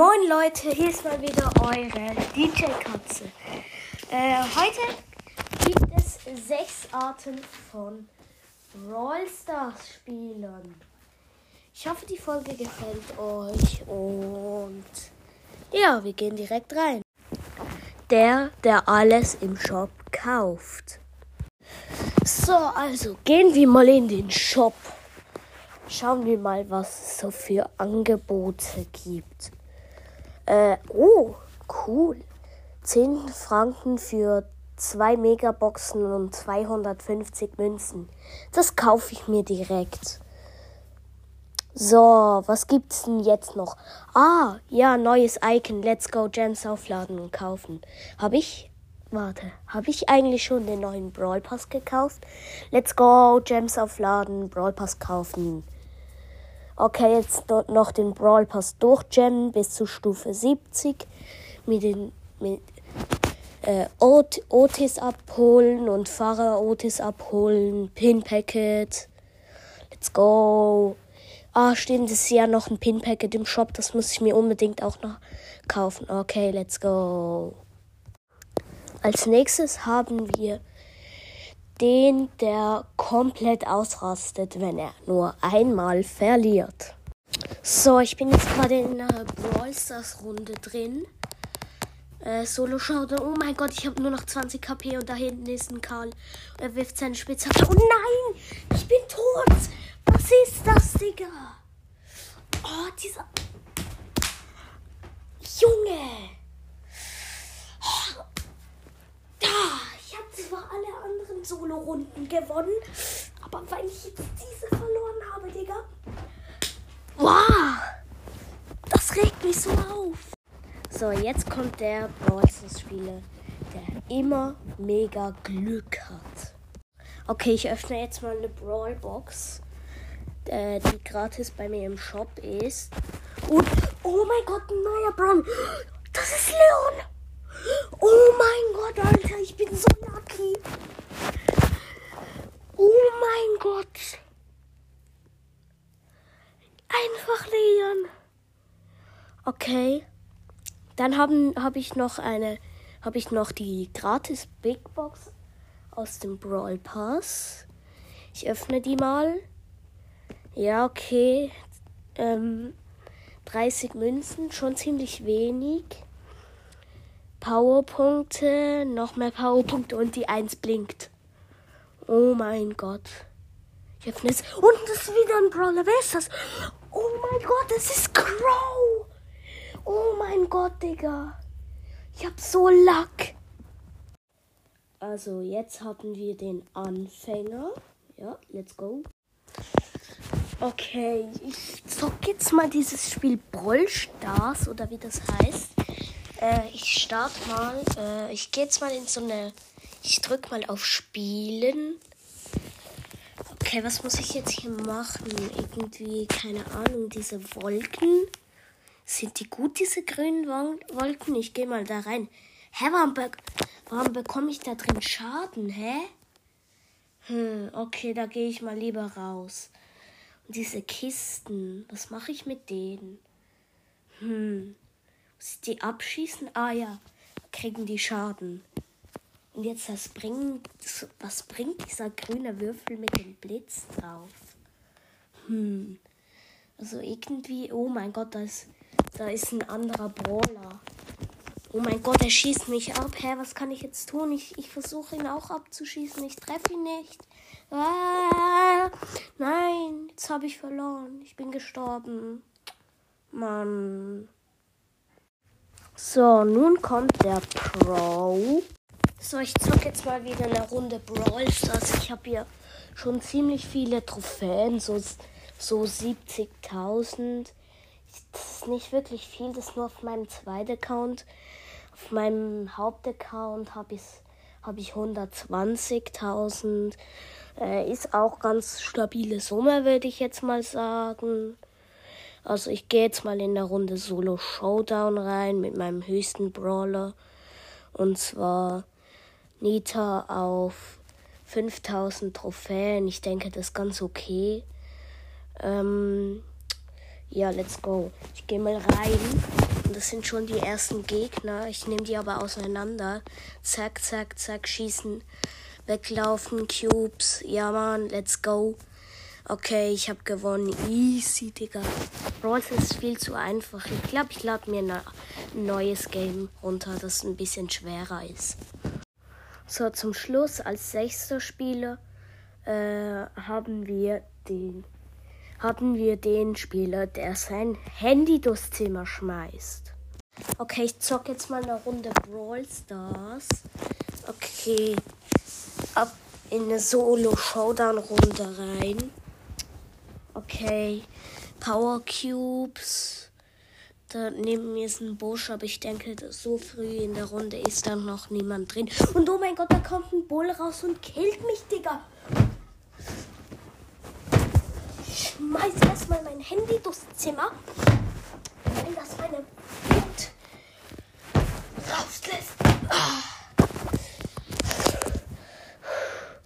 Moin Leute, hier ist mal wieder eure DJ Katze. Äh, heute gibt es sechs Arten von Brawl Stars Spielern. Ich hoffe, die Folge gefällt euch und ja, wir gehen direkt rein. Der, der alles im Shop kauft. So, also gehen wir mal in den Shop. Schauen wir mal, was es so für Angebote gibt. Äh, oh, cool. 10 Franken für zwei Megaboxen und 250 Münzen. Das kaufe ich mir direkt. So, was gibt's denn jetzt noch? Ah, ja, neues Icon. Let's go Gems aufladen und kaufen. Habe ich? Warte, habe ich eigentlich schon den neuen Brawl Pass gekauft? Let's go Gems aufladen, Brawl Pass kaufen. Okay, jetzt noch den Brawl Pass durchjammen bis zu Stufe 70 mit den mit äh, Ot Otis abholen und Fahrer Otis abholen, Pin Packet. Let's go. Ah, stimmt, es ist ja noch ein Pin Packet im Shop, das muss ich mir unbedingt auch noch kaufen. Okay, let's go. Als nächstes haben wir den, der komplett ausrastet, wenn er nur einmal verliert. So, ich bin jetzt gerade in einer Brawl Stars Runde drin. Äh, Solo schaut. Oh mein Gott, ich habe nur noch 20 KP und da hinten ist ein Karl. Er wirft seine Spitzhacke. Oh nein! Ich bin tot! Was ist das, Digga? Oh, dieser. Junge! Solo-Runden gewonnen. Aber weil ich jetzt diese verloren habe, Digga. Wow! Das regt mich so auf. So, jetzt kommt der Brawl Spieler, der immer mega Glück hat. Okay, ich öffne jetzt mal eine Brawl Box, äh, die gratis bei mir im Shop ist. Und, oh mein Gott, ein neuer Brawl. Das ist Leon. Oh mein Gott, Alter, ich bin so lucky. Oh mein Gott. Einfach Leon. Okay. Dann habe hab ich noch eine, habe ich noch die gratis Big Box aus dem Brawl Pass. Ich öffne die mal. Ja, okay. Ähm, 30 Münzen, schon ziemlich wenig. Powerpunkte, noch mehr Powerpunkte und die 1 blinkt. Oh mein Gott. Ich öffne es. Und das ist wieder ein Brawler. Wer ist das? Oh mein Gott, das ist Crow. Oh mein Gott, Digga. Ich hab so Lack. Also, jetzt haben wir den Anfänger. Ja, let's go. Okay, ich zock jetzt mal dieses Spiel Brawl Stars oder wie das heißt. Äh, ich starte mal. Äh, ich gehe jetzt mal in so eine ich drücke mal auf Spielen. Okay, was muss ich jetzt hier machen? Irgendwie, keine Ahnung, diese Wolken. Sind die gut, diese grünen Wolken? Ich gehe mal da rein. Hä, warum, be warum bekomme ich da drin Schaden? Hä? Hm, okay, da gehe ich mal lieber raus. Und diese Kisten, was mache ich mit denen? Hm, muss ich die abschießen? Ah ja, kriegen die Schaden. Und jetzt das bringt, was bringt dieser grüne Würfel mit dem Blitz drauf? Hm. Also irgendwie, oh mein Gott, da ist, da ist ein anderer Brawler. Oh mein Gott, er schießt mich ab. Hä, was kann ich jetzt tun? Ich, ich versuche ihn auch abzuschießen. Ich treffe ihn nicht. Ah, nein, jetzt habe ich verloren. Ich bin gestorben. Mann. So, nun kommt der Pro. So, ich zocke jetzt mal wieder eine Runde Brawl Stars. Ich habe hier schon ziemlich viele Trophäen, so, so 70.000. Ist nicht wirklich viel, das ist nur auf meinem zweiten Account. Auf meinem Hauptaccount habe ich, hab ich 120.000. Äh, ist auch ganz stabile Summe, würde ich jetzt mal sagen. Also ich gehe jetzt mal in der Runde Solo Showdown rein mit meinem höchsten Brawler. Und zwar Nita auf 5000 Trophäen. Ich denke, das ist ganz okay. Ähm, Ja, let's go. Ich gehe mal rein. Und das sind schon die ersten Gegner. Ich nehme die aber auseinander. Zack, zack, zack, schießen. Weglaufen, Cubes. Ja, Mann, let's go. Okay, ich habe gewonnen. Easy, Digga. Brawls ist viel zu einfach. Ich glaube, ich lade mir ein neues Game runter, das ein bisschen schwerer ist. So, zum Schluss als sechster Spieler äh, haben wir den haben wir den Spieler, der sein Handy durchs Zimmer schmeißt. Okay, ich zock jetzt mal eine Runde Brawl Stars. Okay, ab in eine Solo-Showdown-Runde rein. Okay, Power Cubes. Da neben mir ist ein Busch, aber ich denke, so früh in der Runde ist da noch niemand drin. Und oh mein Gott, da kommt ein Bull raus und killt mich, Digga. schmeiße erstmal mein Handy durchs Zimmer, Wenn das meine Wut rauslässt. Ah.